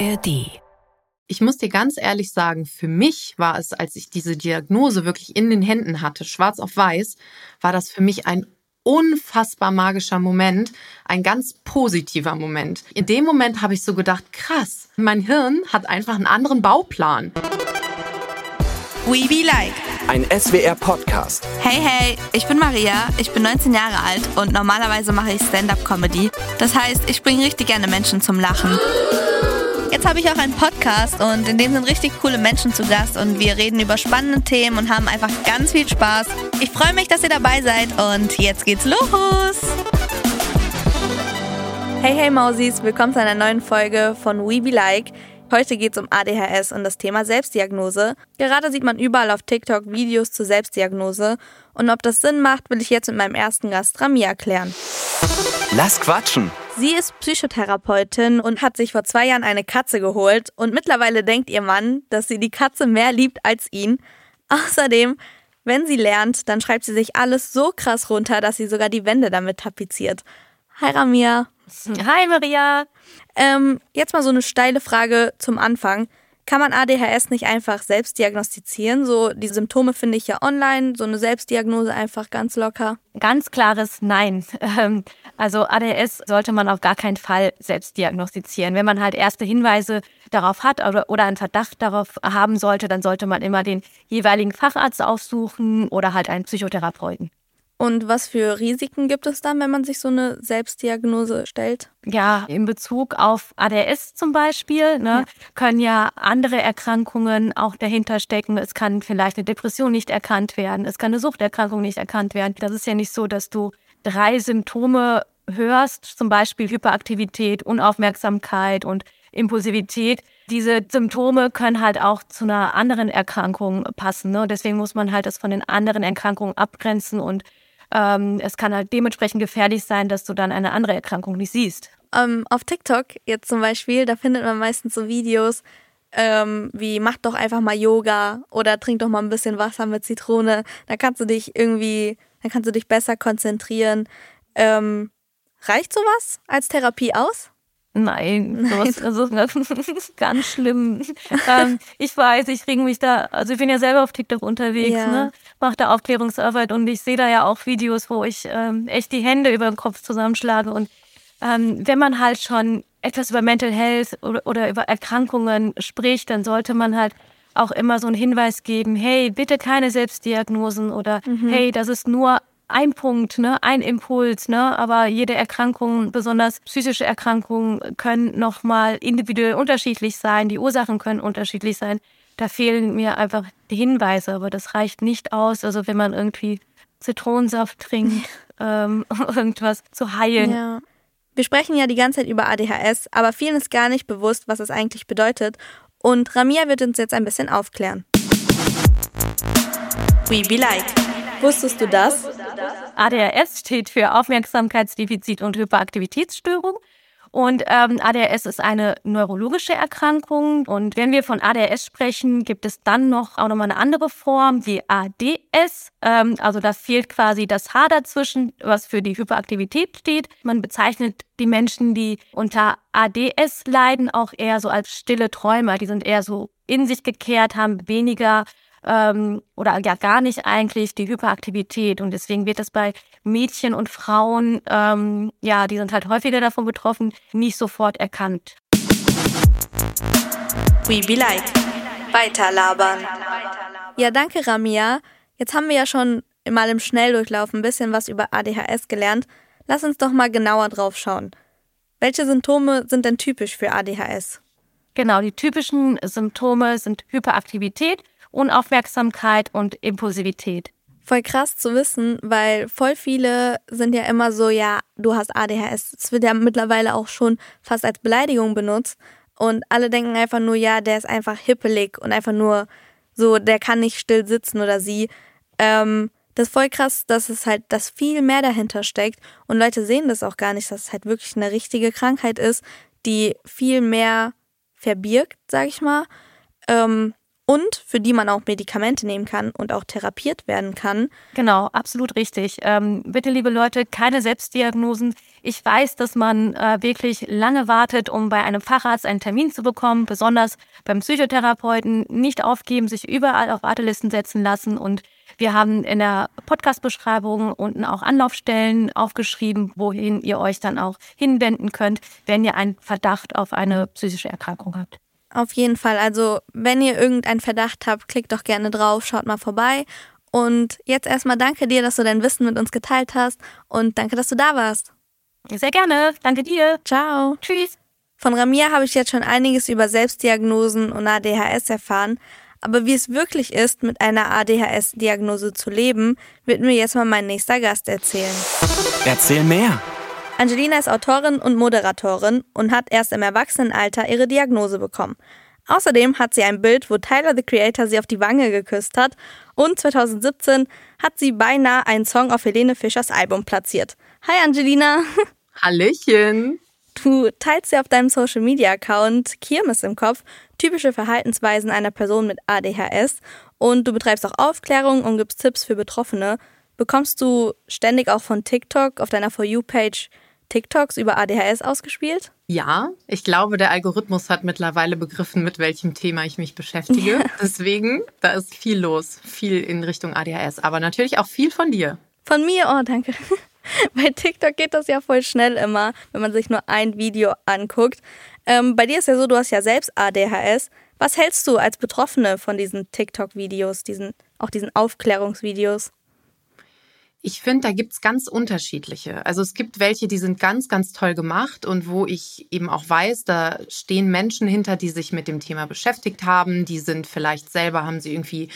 ARD. Ich muss dir ganz ehrlich sagen, für mich war es, als ich diese Diagnose wirklich in den Händen hatte, schwarz auf weiß, war das für mich ein unfassbar magischer Moment, ein ganz positiver Moment. In dem Moment habe ich so gedacht, krass, mein Hirn hat einfach einen anderen Bauplan. We Be Like. Ein SWR-Podcast. Hey, hey, ich bin Maria, ich bin 19 Jahre alt und normalerweise mache ich Stand-up-Comedy. Das heißt, ich bringe richtig gerne Menschen zum Lachen. Jetzt habe ich auch einen Podcast und in dem sind richtig coole Menschen zu Gast und wir reden über spannende Themen und haben einfach ganz viel Spaß. Ich freue mich, dass ihr dabei seid und jetzt geht's los. Hey, hey Mausis, willkommen zu einer neuen Folge von We Be Like. Heute geht es um ADHS und das Thema Selbstdiagnose. Gerade sieht man überall auf TikTok Videos zur Selbstdiagnose und ob das Sinn macht, will ich jetzt mit meinem ersten Gast Rami erklären. Lass quatschen. Sie ist Psychotherapeutin und hat sich vor zwei Jahren eine Katze geholt und mittlerweile denkt ihr Mann, dass sie die Katze mehr liebt als ihn. Außerdem, wenn sie lernt, dann schreibt sie sich alles so krass runter, dass sie sogar die Wände damit tapeziert. Hi Ramia. Hi Maria. Ähm, jetzt mal so eine steile Frage zum Anfang. Kann man ADHS nicht einfach selbst diagnostizieren? So, die Symptome finde ich ja online, so eine Selbstdiagnose einfach ganz locker. Ganz klares Nein. Ähm, also ADHS sollte man auf gar keinen Fall selbst diagnostizieren. Wenn man halt erste Hinweise darauf hat oder, oder einen Verdacht darauf haben sollte, dann sollte man immer den jeweiligen Facharzt aufsuchen oder halt einen Psychotherapeuten. Und was für Risiken gibt es dann, wenn man sich so eine Selbstdiagnose stellt? Ja, in Bezug auf ADS zum Beispiel ne, ja. können ja andere Erkrankungen auch dahinter stecken. Es kann vielleicht eine Depression nicht erkannt werden, es kann eine Suchterkrankung nicht erkannt werden. Das ist ja nicht so, dass du drei Symptome hörst, zum Beispiel Hyperaktivität, Unaufmerksamkeit und Impulsivität. Diese Symptome können halt auch zu einer anderen Erkrankung passen. Ne? Deswegen muss man halt das von den anderen Erkrankungen abgrenzen und ähm, es kann halt dementsprechend gefährlich sein, dass du dann eine andere Erkrankung nicht siehst. Ähm, auf TikTok jetzt zum Beispiel, da findet man meistens so Videos ähm, wie mach doch einfach mal Yoga oder trink doch mal ein bisschen Wasser mit Zitrone. Da kannst du dich irgendwie, dann kannst du dich besser konzentrieren. Ähm, reicht sowas als Therapie aus? Nein, sowas, also, ganz schlimm. ähm, ich weiß, ich reg mich da, also ich bin ja selber auf TikTok unterwegs, ja. ne? mache da Aufklärungsarbeit und ich sehe da ja auch Videos, wo ich ähm, echt die Hände über den Kopf zusammenschlage. Und ähm, wenn man halt schon etwas über Mental Health oder, oder über Erkrankungen spricht, dann sollte man halt auch immer so einen Hinweis geben, hey, bitte keine Selbstdiagnosen oder mhm. hey, das ist nur ein Punkt, ne, ein Impuls, ne, aber jede Erkrankung, besonders psychische Erkrankungen, können nochmal individuell unterschiedlich sein. Die Ursachen können unterschiedlich sein. Da fehlen mir einfach die Hinweise, aber das reicht nicht aus. Also wenn man irgendwie Zitronensaft trinkt, ähm, irgendwas zu heilen. Ja. Wir sprechen ja die ganze Zeit über ADHS, aber vielen ist gar nicht bewusst, was es eigentlich bedeutet. Und Ramia wird uns jetzt ein bisschen aufklären. We be like. Wusstest du das? ADHS steht für Aufmerksamkeitsdefizit und Hyperaktivitätsstörung. Und ähm, ADHS ist eine neurologische Erkrankung. Und wenn wir von ADHS sprechen, gibt es dann noch auch nochmal eine andere Form, die ADS. Ähm, also da fehlt quasi das H dazwischen, was für die Hyperaktivität steht. Man bezeichnet die Menschen, die unter ADS leiden, auch eher so als stille Träumer. Die sind eher so in sich gekehrt, haben weniger ähm, oder ja gar nicht eigentlich die Hyperaktivität. Und deswegen wird das bei Mädchen und Frauen, ähm, ja, die sind halt häufiger davon betroffen, nicht sofort erkannt. We be like. Weiterlabern. Ja, danke Ramia. Jetzt haben wir ja schon mal im Schnelldurchlauf ein bisschen was über ADHS gelernt. Lass uns doch mal genauer drauf schauen. Welche Symptome sind denn typisch für ADHS? Genau, die typischen Symptome sind Hyperaktivität Unaufmerksamkeit und Impulsivität. Voll krass zu wissen, weil voll viele sind ja immer so, ja, du hast ADHS. Es wird ja mittlerweile auch schon fast als Beleidigung benutzt. Und alle denken einfach nur, ja, der ist einfach hippelig und einfach nur so, der kann nicht still sitzen oder sie. Ähm, das ist voll krass, dass es halt, dass viel mehr dahinter steckt. Und Leute sehen das auch gar nicht, dass es halt wirklich eine richtige Krankheit ist, die viel mehr verbirgt, sag ich mal. Ähm, und für die man auch Medikamente nehmen kann und auch therapiert werden kann. Genau, absolut richtig. Ähm, bitte, liebe Leute, keine Selbstdiagnosen. Ich weiß, dass man äh, wirklich lange wartet, um bei einem Facharzt einen Termin zu bekommen, besonders beim Psychotherapeuten. Nicht aufgeben, sich überall auf Wartelisten setzen lassen und wir haben in der Podcast-Beschreibung unten auch Anlaufstellen aufgeschrieben, wohin ihr euch dann auch hinwenden könnt, wenn ihr einen Verdacht auf eine psychische Erkrankung habt. Auf jeden Fall. Also, wenn ihr irgendeinen Verdacht habt, klickt doch gerne drauf, schaut mal vorbei. Und jetzt erstmal danke dir, dass du dein Wissen mit uns geteilt hast und danke, dass du da warst. Sehr gerne. Danke dir. Ciao. Tschüss. Von Ramia habe ich jetzt schon einiges über Selbstdiagnosen und ADHS erfahren. Aber wie es wirklich ist, mit einer ADHS-Diagnose zu leben, wird mir jetzt mal mein nächster Gast erzählen. Erzähl mehr. Angelina ist Autorin und Moderatorin und hat erst im Erwachsenenalter ihre Diagnose bekommen. Außerdem hat sie ein Bild, wo Tyler the Creator sie auf die Wange geküsst hat und 2017 hat sie beinahe einen Song auf Helene Fischers Album platziert. Hi Angelina! Hallöchen! Du teilst ja auf deinem Social Media Account Kirmes im Kopf, typische Verhaltensweisen einer Person mit ADHS und du betreibst auch Aufklärung und gibst Tipps für Betroffene. Bekommst du ständig auch von TikTok auf deiner For You Page TikToks über ADHS ausgespielt? Ja, ich glaube, der Algorithmus hat mittlerweile begriffen, mit welchem Thema ich mich beschäftige. Ja. Deswegen, da ist viel los, viel in Richtung ADHS, aber natürlich auch viel von dir. Von mir? Oh, danke. Bei TikTok geht das ja voll schnell immer, wenn man sich nur ein Video anguckt. Ähm, bei dir ist ja so, du hast ja selbst ADHS. Was hältst du als Betroffene von diesen TikTok-Videos, diesen, auch diesen Aufklärungsvideos? Ich finde, da gibt's ganz unterschiedliche. Also es gibt welche, die sind ganz, ganz toll gemacht und wo ich eben auch weiß, da stehen Menschen hinter, die sich mit dem Thema beschäftigt haben. Die sind vielleicht selber, haben sie irgendwie,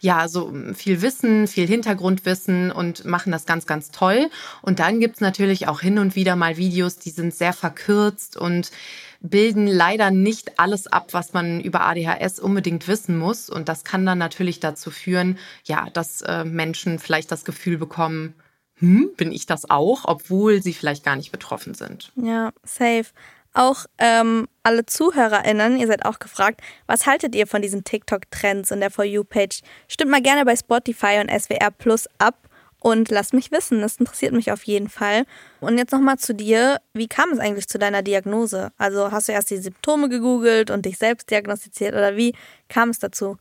ja, so viel Wissen, viel Hintergrundwissen und machen das ganz, ganz toll. Und dann gibt's natürlich auch hin und wieder mal Videos, die sind sehr verkürzt und bilden leider nicht alles ab, was man über ADHS unbedingt wissen muss. Und das kann dann natürlich dazu führen, ja, dass äh, Menschen vielleicht das Gefühl bekommen, hm, bin ich das auch, obwohl sie vielleicht gar nicht betroffen sind. Ja, safe. Auch ähm, alle ZuhörerInnen, ihr seid auch gefragt, was haltet ihr von diesen TikTok-Trends in der For You-Page? Stimmt mal gerne bei Spotify und SWR Plus ab und lass mich wissen. Das interessiert mich auf jeden Fall. Und jetzt nochmal zu dir. Wie kam es eigentlich zu deiner Diagnose? Also hast du erst die Symptome gegoogelt und dich selbst diagnostiziert oder wie kam es dazu?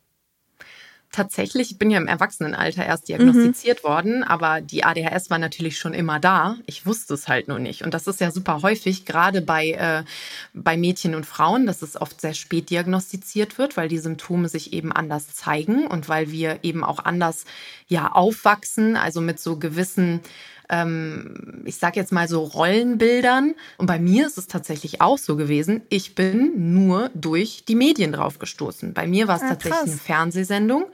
Tatsächlich, ich bin ja im Erwachsenenalter erst diagnostiziert mhm. worden, aber die ADHS war natürlich schon immer da. Ich wusste es halt nur nicht. Und das ist ja super häufig, gerade bei, äh, bei Mädchen und Frauen, dass es oft sehr spät diagnostiziert wird, weil die Symptome sich eben anders zeigen und weil wir eben auch anders ja aufwachsen, also mit so gewissen ähm, ich sage jetzt mal so Rollenbildern. Und bei mir ist es tatsächlich auch so gewesen. Ich bin nur durch die Medien drauf gestoßen. Bei mir war es ah, tatsächlich krass. eine Fernsehsendung.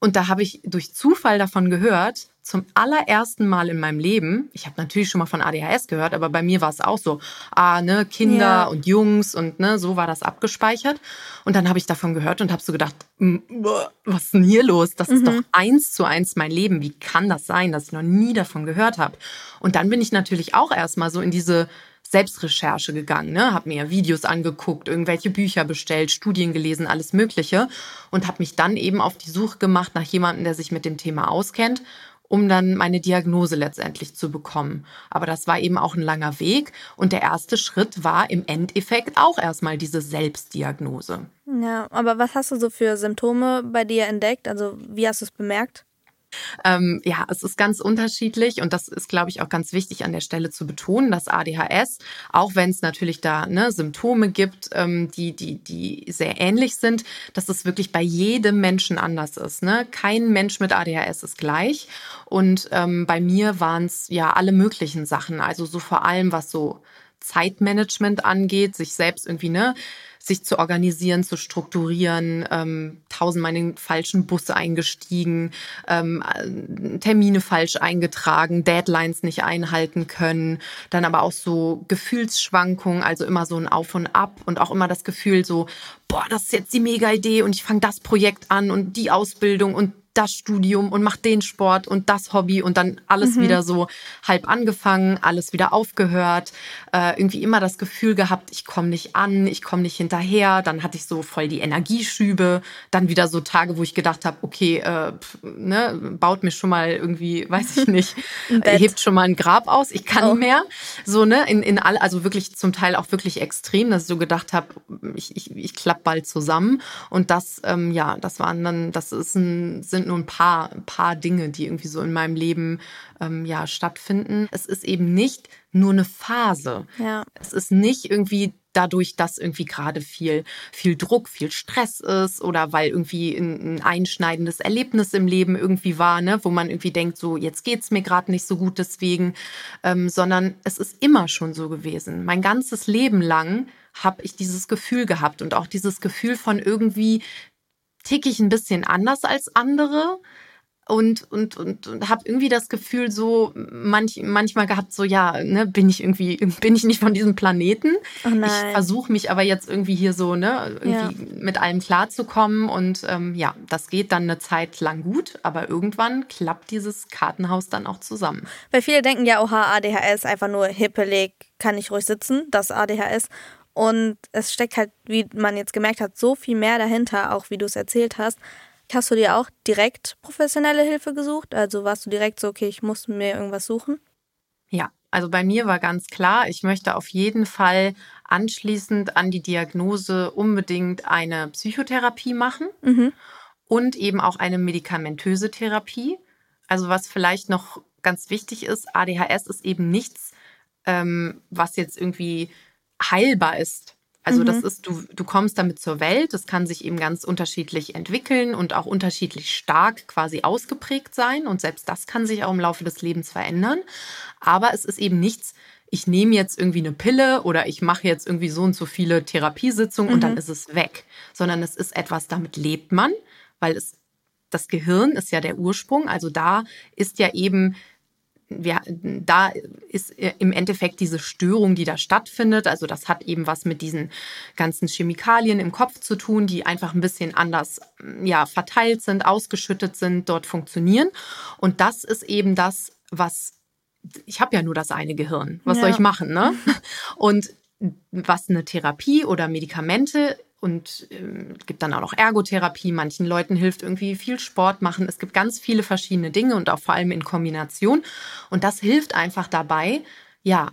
Und da habe ich durch Zufall davon gehört, zum allerersten Mal in meinem Leben, ich habe natürlich schon mal von ADHS gehört, aber bei mir war es auch so, ah, ne, Kinder ja. und Jungs und ne, so war das abgespeichert. Und dann habe ich davon gehört und habe so gedacht, was ist denn hier los? Das mhm. ist doch eins zu eins mein Leben. Wie kann das sein, dass ich noch nie davon gehört habe? Und dann bin ich natürlich auch erstmal so in diese Selbstrecherche gegangen, ne? habe mir Videos angeguckt, irgendwelche Bücher bestellt, Studien gelesen, alles Mögliche und habe mich dann eben auf die Suche gemacht nach jemandem, der sich mit dem Thema auskennt, um dann meine Diagnose letztendlich zu bekommen. Aber das war eben auch ein langer Weg und der erste Schritt war im Endeffekt auch erstmal diese Selbstdiagnose. Ja, aber was hast du so für Symptome bei dir entdeckt? Also wie hast du es bemerkt? Ähm, ja, es ist ganz unterschiedlich und das ist, glaube ich, auch ganz wichtig an der Stelle zu betonen, dass ADHS, auch wenn es natürlich da ne, Symptome gibt, ähm, die, die, die sehr ähnlich sind, dass es wirklich bei jedem Menschen anders ist. Ne? Kein Mensch mit ADHS ist gleich und ähm, bei mir waren es ja alle möglichen Sachen, also so vor allem was so Zeitmanagement angeht, sich selbst irgendwie ne sich zu organisieren, zu strukturieren, ähm, tausendmal in den falschen Bus eingestiegen, ähm, Termine falsch eingetragen, Deadlines nicht einhalten können, dann aber auch so Gefühlsschwankungen, also immer so ein Auf und Ab und auch immer das Gefühl so, boah, das ist jetzt die mega Idee und ich fange das Projekt an und die Ausbildung und das Studium und mach den Sport und das Hobby und dann alles mhm. wieder so halb angefangen, alles wieder aufgehört, äh, irgendwie immer das Gefühl gehabt, ich komme nicht an, ich komme nicht hinterher. Dann hatte ich so voll die Energieschübe, dann wieder so Tage, wo ich gedacht habe, okay, äh, ne, baut mir schon mal irgendwie, weiß ich nicht, hebt schon mal ein Grab aus, ich kann oh. mehr. So ne, in in all, also wirklich zum Teil auch wirklich extrem, dass ich so gedacht habe, ich ich, ich klapp bald zusammen und das ähm, ja, das waren dann, das ist ein, sind nur ein paar, ein paar Dinge, die irgendwie so in meinem Leben ähm, ja stattfinden. Es ist eben nicht nur eine Phase. Ja. Es ist nicht irgendwie dadurch, dass irgendwie gerade viel, viel Druck, viel Stress ist oder weil irgendwie ein, ein, einschneidendes Erlebnis im Leben irgendwie war, ne, wo man irgendwie denkt, so jetzt geht's mir gerade nicht so gut deswegen, ähm, sondern es ist immer schon so gewesen. Mein ganzes Leben lang habe ich dieses Gefühl gehabt und auch dieses Gefühl von irgendwie ticke ich ein bisschen anders als andere und und und, und habe irgendwie das Gefühl so manch, manchmal gehabt so ja ne bin ich irgendwie bin ich nicht von diesem Planeten? Oh ich versuche mich aber jetzt irgendwie hier so ne irgendwie ja. mit allem klarzukommen und ähm, ja das geht dann eine Zeit lang gut aber irgendwann klappt dieses Kartenhaus dann auch zusammen. Weil viele denken ja oha ADHS einfach nur hippelig kann ich ruhig sitzen das ADHS und es steckt halt, wie man jetzt gemerkt hat, so viel mehr dahinter, auch wie du es erzählt hast. Hast du dir auch direkt professionelle Hilfe gesucht? Also warst du direkt so, okay, ich muss mir irgendwas suchen? Ja, also bei mir war ganz klar, ich möchte auf jeden Fall anschließend an die Diagnose unbedingt eine Psychotherapie machen mhm. und eben auch eine medikamentöse Therapie. Also was vielleicht noch ganz wichtig ist, ADHS ist eben nichts, ähm, was jetzt irgendwie heilbar ist. Also mhm. das ist, du, du kommst damit zur Welt, das kann sich eben ganz unterschiedlich entwickeln und auch unterschiedlich stark quasi ausgeprägt sein. Und selbst das kann sich auch im Laufe des Lebens verändern. Aber es ist eben nichts, ich nehme jetzt irgendwie eine Pille oder ich mache jetzt irgendwie so und so viele Therapiesitzungen mhm. und dann mhm. ist es weg. Sondern es ist etwas, damit lebt man, weil es das Gehirn ist ja der Ursprung. Also da ist ja eben wir, da ist im Endeffekt diese Störung, die da stattfindet. Also das hat eben was mit diesen ganzen Chemikalien im Kopf zu tun, die einfach ein bisschen anders ja, verteilt sind, ausgeschüttet sind, dort funktionieren. Und das ist eben das, was ich habe ja nur das eine Gehirn. Was ja. soll ich machen, ne? Und was eine Therapie oder Medikamente und ähm, gibt dann auch noch Ergotherapie. Manchen Leuten hilft irgendwie viel Sport machen. Es gibt ganz viele verschiedene Dinge und auch vor allem in Kombination. Und das hilft einfach dabei, ja,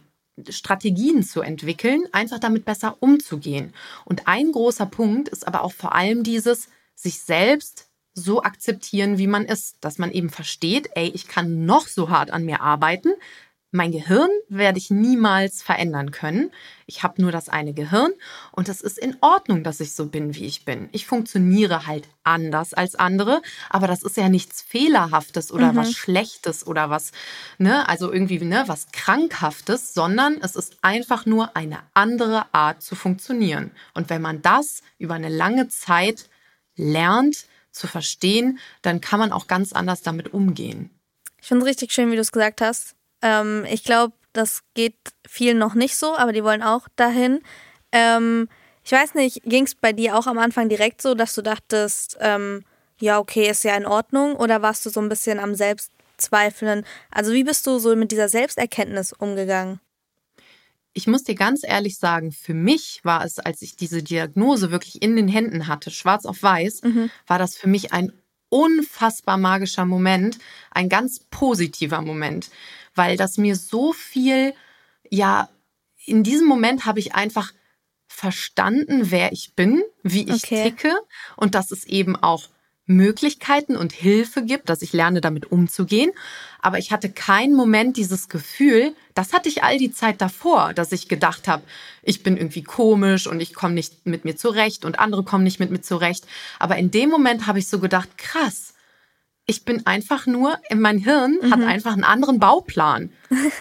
Strategien zu entwickeln, einfach damit besser umzugehen. Und ein großer Punkt ist aber auch vor allem dieses, sich selbst so akzeptieren, wie man ist, dass man eben versteht, ey, ich kann noch so hart an mir arbeiten, mein Gehirn werde ich niemals verändern können. Ich habe nur das eine Gehirn und es ist in Ordnung, dass ich so bin, wie ich bin. Ich funktioniere halt anders als andere, aber das ist ja nichts Fehlerhaftes oder mhm. was Schlechtes oder was, ne, also irgendwie, ne, was Krankhaftes, sondern es ist einfach nur eine andere Art zu funktionieren. Und wenn man das über eine lange Zeit lernt zu verstehen, dann kann man auch ganz anders damit umgehen. Ich finde es richtig schön, wie du es gesagt hast ähm, ich glaube, das geht vielen noch nicht so, aber die wollen auch dahin. Ähm, ich weiß nicht, ging es bei dir auch am Anfang direkt so, dass du dachtest, ähm, ja, okay, ist ja in Ordnung? Oder warst du so ein bisschen am Selbstzweifeln? Also wie bist du so mit dieser Selbsterkenntnis umgegangen? Ich muss dir ganz ehrlich sagen, für mich war es, als ich diese Diagnose wirklich in den Händen hatte, schwarz auf weiß, mhm. war das für mich ein unfassbar magischer Moment, ein ganz positiver Moment weil das mir so viel, ja, in diesem Moment habe ich einfach verstanden, wer ich bin, wie ich okay. ticke und dass es eben auch Möglichkeiten und Hilfe gibt, dass ich lerne, damit umzugehen. Aber ich hatte keinen Moment dieses Gefühl, das hatte ich all die Zeit davor, dass ich gedacht habe, ich bin irgendwie komisch und ich komme nicht mit mir zurecht und andere kommen nicht mit mir zurecht. Aber in dem Moment habe ich so gedacht, krass, ich bin einfach nur, mein Hirn mhm. hat einfach einen anderen Bauplan.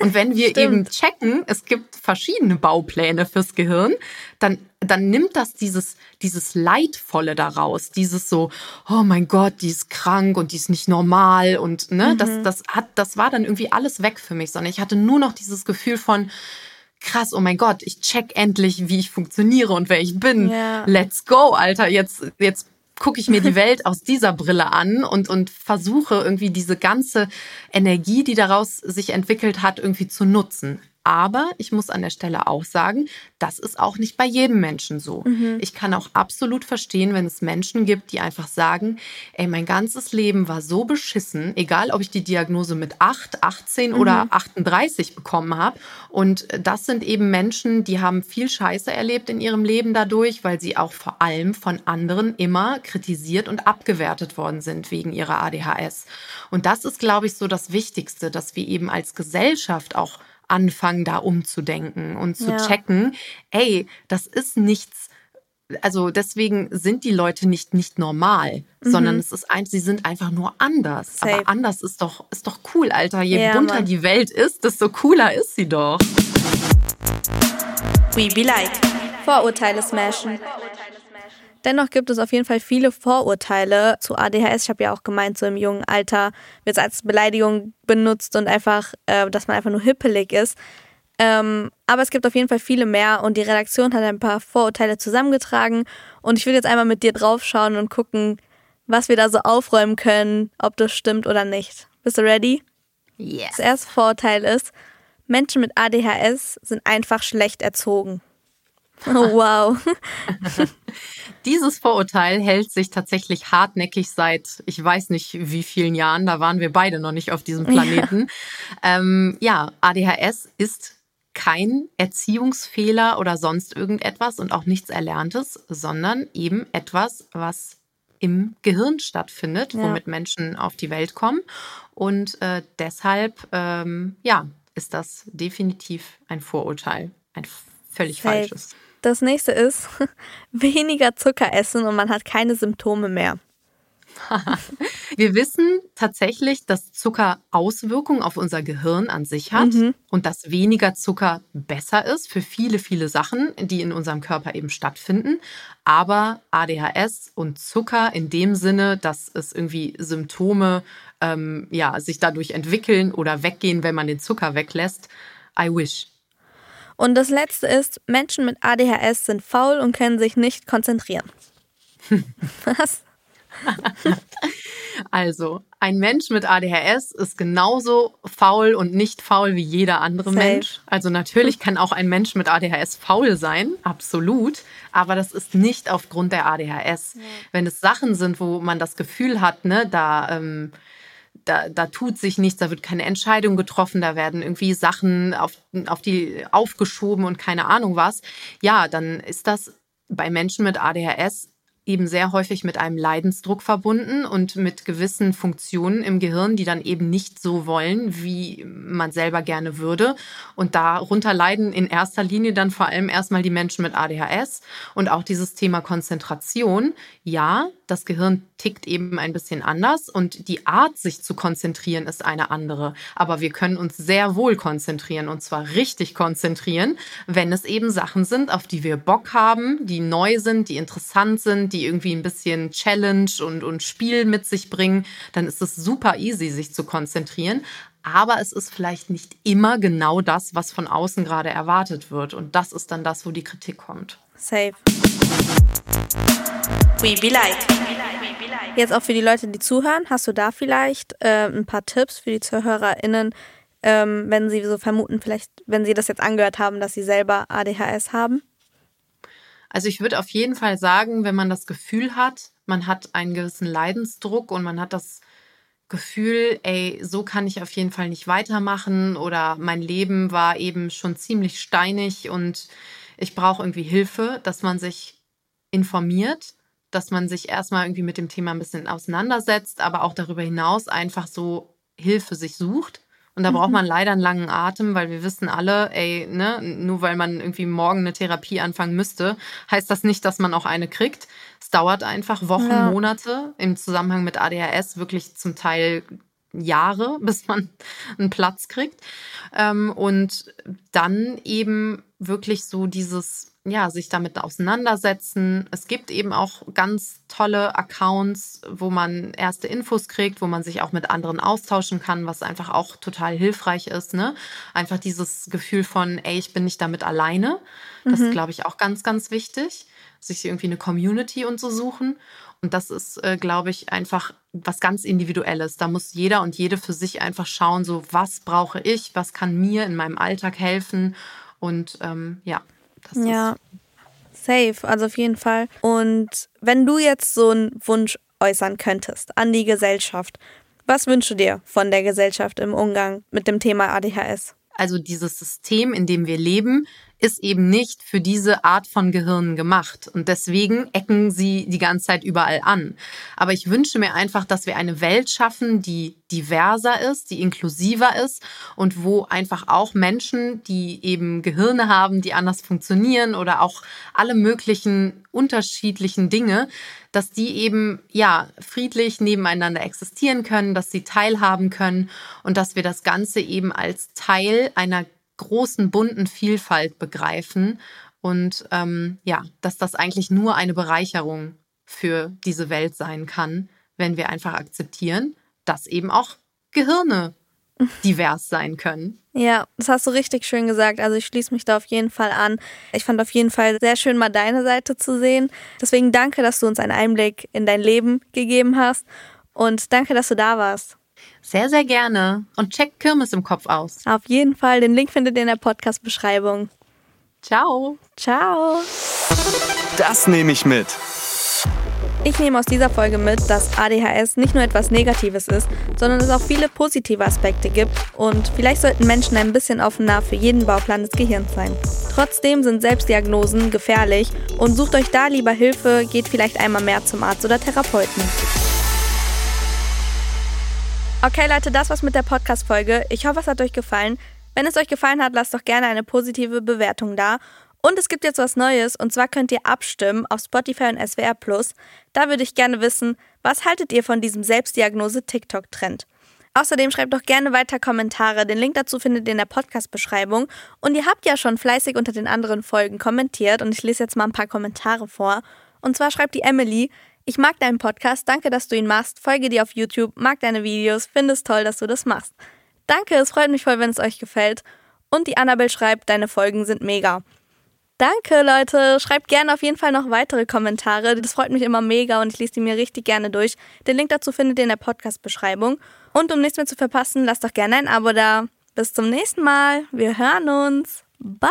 Und wenn wir eben checken, es gibt verschiedene Baupläne fürs Gehirn, dann, dann nimmt das dieses, dieses Leidvolle daraus, dieses so, oh mein Gott, die ist krank und die ist nicht normal und, ne, mhm. das, das hat, das war dann irgendwie alles weg für mich, sondern ich hatte nur noch dieses Gefühl von, krass, oh mein Gott, ich check endlich, wie ich funktioniere und wer ich bin. Yeah. Let's go, Alter, jetzt, jetzt gucke ich mir die Welt aus dieser Brille an und, und versuche irgendwie diese ganze Energie, die daraus sich entwickelt hat, irgendwie zu nutzen. Aber ich muss an der Stelle auch sagen, das ist auch nicht bei jedem Menschen so. Mhm. Ich kann auch absolut verstehen, wenn es Menschen gibt, die einfach sagen, ey, mein ganzes Leben war so beschissen, egal ob ich die Diagnose mit 8, 18 mhm. oder 38 bekommen habe. Und das sind eben Menschen, die haben viel Scheiße erlebt in ihrem Leben dadurch, weil sie auch vor allem von anderen immer kritisiert und abgewertet worden sind wegen ihrer ADHS. Und das ist, glaube ich, so das Wichtigste, dass wir eben als Gesellschaft auch anfangen, da umzudenken und zu ja. checken, ey, das ist nichts, also deswegen sind die Leute nicht nicht normal, mhm. sondern es ist ein, sie sind einfach nur anders. Safe. Aber anders ist doch ist doch cool, Alter. Je ja, bunter Mann. die Welt ist, desto cooler ist sie doch. We be like Vorurteile smashen. Dennoch gibt es auf jeden Fall viele Vorurteile zu ADHS. Ich habe ja auch gemeint, so im jungen Alter wird es als Beleidigung benutzt und einfach, äh, dass man einfach nur hippelig ist. Ähm, aber es gibt auf jeden Fall viele mehr und die Redaktion hat ein paar Vorurteile zusammengetragen. Und ich will jetzt einmal mit dir draufschauen und gucken, was wir da so aufräumen können, ob das stimmt oder nicht. Bist du ready? Yes. Das erste Vorurteil ist, Menschen mit ADHS sind einfach schlecht erzogen. Oh, wow. Dieses Vorurteil hält sich tatsächlich hartnäckig seit, ich weiß nicht wie vielen Jahren, da waren wir beide noch nicht auf diesem Planeten. Ja, ähm, ja ADHS ist kein Erziehungsfehler oder sonst irgendetwas und auch nichts Erlerntes, sondern eben etwas, was im Gehirn stattfindet, ja. womit Menschen auf die Welt kommen. Und äh, deshalb, ähm, ja, ist das definitiv ein Vorurteil, ein völlig Safe. falsches. Das nächste ist weniger Zucker essen und man hat keine Symptome mehr. Wir wissen tatsächlich, dass Zucker Auswirkungen auf unser Gehirn an sich hat mhm. und dass weniger Zucker besser ist für viele, viele Sachen, die in unserem Körper eben stattfinden. Aber ADHS und Zucker in dem Sinne, dass es irgendwie Symptome ähm, ja, sich dadurch entwickeln oder weggehen, wenn man den Zucker weglässt, I wish. Und das letzte ist, Menschen mit ADHS sind faul und können sich nicht konzentrieren. Was? Also, ein Mensch mit ADHS ist genauso faul und nicht faul wie jeder andere Safe. Mensch. Also natürlich kann auch ein Mensch mit ADHS faul sein, absolut, aber das ist nicht aufgrund der ADHS. Ja. Wenn es Sachen sind, wo man das Gefühl hat, ne, da ähm, da, da tut sich nichts, da wird keine Entscheidung getroffen, da werden irgendwie Sachen auf, auf die aufgeschoben und keine Ahnung was. Ja, dann ist das bei Menschen mit ADHS eben sehr häufig mit einem Leidensdruck verbunden und mit gewissen Funktionen im Gehirn, die dann eben nicht so wollen, wie man selber gerne würde. Und darunter leiden in erster Linie dann vor allem erstmal die Menschen mit ADHS und auch dieses Thema Konzentration. Ja, das Gehirn tickt eben ein bisschen anders und die Art, sich zu konzentrieren, ist eine andere. Aber wir können uns sehr wohl konzentrieren und zwar richtig konzentrieren, wenn es eben Sachen sind, auf die wir Bock haben, die neu sind, die interessant sind, die irgendwie ein bisschen Challenge und, und Spiel mit sich bringen. Dann ist es super easy, sich zu konzentrieren. Aber es ist vielleicht nicht immer genau das, was von außen gerade erwartet wird. Und das ist dann das, wo die Kritik kommt. Safe. We be like. Jetzt auch für die Leute, die zuhören, hast du da vielleicht äh, ein paar Tipps für die ZuhörerInnen, ähm, wenn sie so vermuten, vielleicht, wenn sie das jetzt angehört haben, dass sie selber ADHS haben? Also ich würde auf jeden Fall sagen, wenn man das Gefühl hat, man hat einen gewissen Leidensdruck und man hat das Gefühl, ey, so kann ich auf jeden Fall nicht weitermachen oder mein Leben war eben schon ziemlich steinig und ich brauche irgendwie Hilfe, dass man sich informiert, dass man sich erstmal irgendwie mit dem Thema ein bisschen auseinandersetzt, aber auch darüber hinaus einfach so Hilfe sich sucht. Und da braucht mhm. man leider einen langen Atem, weil wir wissen alle, ey, ne, nur weil man irgendwie morgen eine Therapie anfangen müsste, heißt das nicht, dass man auch eine kriegt. Es dauert einfach Wochen, ja. Monate im Zusammenhang mit ADHS, wirklich zum Teil Jahre, bis man einen Platz kriegt. Ähm, und dann eben wirklich so dieses, ja, sich damit auseinandersetzen. Es gibt eben auch ganz tolle Accounts, wo man erste Infos kriegt, wo man sich auch mit anderen austauschen kann, was einfach auch total hilfreich ist. Ne? Einfach dieses Gefühl von, ey, ich bin nicht damit alleine. Das mhm. ist, glaube ich, auch ganz, ganz wichtig. Sich irgendwie eine Community und so suchen. Und das ist, äh, glaube ich, einfach was ganz Individuelles. Da muss jeder und jede für sich einfach schauen, so was brauche ich, was kann mir in meinem Alltag helfen. Und ähm, ja, das ja. ist. Safe, also auf jeden Fall. Und wenn du jetzt so einen Wunsch äußern könntest an die Gesellschaft, was wünschst du dir von der Gesellschaft im Umgang mit dem Thema ADHS? Also dieses System, in dem wir leben, ist eben nicht für diese Art von Gehirnen gemacht. Und deswegen ecken sie die ganze Zeit überall an. Aber ich wünsche mir einfach, dass wir eine Welt schaffen, die diverser ist, die inklusiver ist und wo einfach auch Menschen, die eben Gehirne haben, die anders funktionieren oder auch alle möglichen unterschiedlichen Dinge, dass die eben ja friedlich nebeneinander existieren können, dass sie teilhaben können und dass wir das Ganze eben als Teil einer großen bunten Vielfalt begreifen und ähm, ja, dass das eigentlich nur eine Bereicherung für diese Welt sein kann, wenn wir einfach akzeptieren, dass eben auch Gehirne divers sein können. Ja, das hast du richtig schön gesagt. Also ich schließe mich da auf jeden Fall an. Ich fand auf jeden Fall sehr schön, mal deine Seite zu sehen. Deswegen danke, dass du uns einen Einblick in dein Leben gegeben hast. Und danke, dass du da warst. Sehr, sehr gerne. Und checkt Kirmes im Kopf aus. Auf jeden Fall. Den Link findet ihr in der Podcast-Beschreibung. Ciao. Ciao. Das nehme ich mit. Ich nehme aus dieser Folge mit, dass ADHS nicht nur etwas Negatives ist, sondern es auch viele positive Aspekte gibt und vielleicht sollten Menschen ein bisschen offener für jeden Bauplan des Gehirns sein. Trotzdem sind Selbstdiagnosen gefährlich und sucht euch da lieber Hilfe, geht vielleicht einmal mehr zum Arzt oder Therapeuten. Okay, Leute, das war's mit der Podcast-Folge. Ich hoffe, es hat euch gefallen. Wenn es euch gefallen hat, lasst doch gerne eine positive Bewertung da. Und es gibt jetzt was Neues, und zwar könnt ihr abstimmen auf Spotify und SWR Plus. Da würde ich gerne wissen, was haltet ihr von diesem Selbstdiagnose-TikTok-Trend? Außerdem schreibt doch gerne weiter Kommentare. Den Link dazu findet ihr in der Podcast-Beschreibung. Und ihr habt ja schon fleißig unter den anderen Folgen kommentiert und ich lese jetzt mal ein paar Kommentare vor. Und zwar schreibt die Emily, ich mag deinen Podcast, danke, dass du ihn machst, folge dir auf YouTube, mag deine Videos, finde es toll, dass du das machst. Danke, es freut mich voll, wenn es euch gefällt. Und die Annabelle schreibt, deine Folgen sind mega. Danke, Leute. Schreibt gerne auf jeden Fall noch weitere Kommentare. Das freut mich immer mega und ich lese die mir richtig gerne durch. Den Link dazu findet ihr in der Podcast-Beschreibung. Und um nichts mehr zu verpassen, lasst doch gerne ein Abo da. Bis zum nächsten Mal. Wir hören uns. Bye.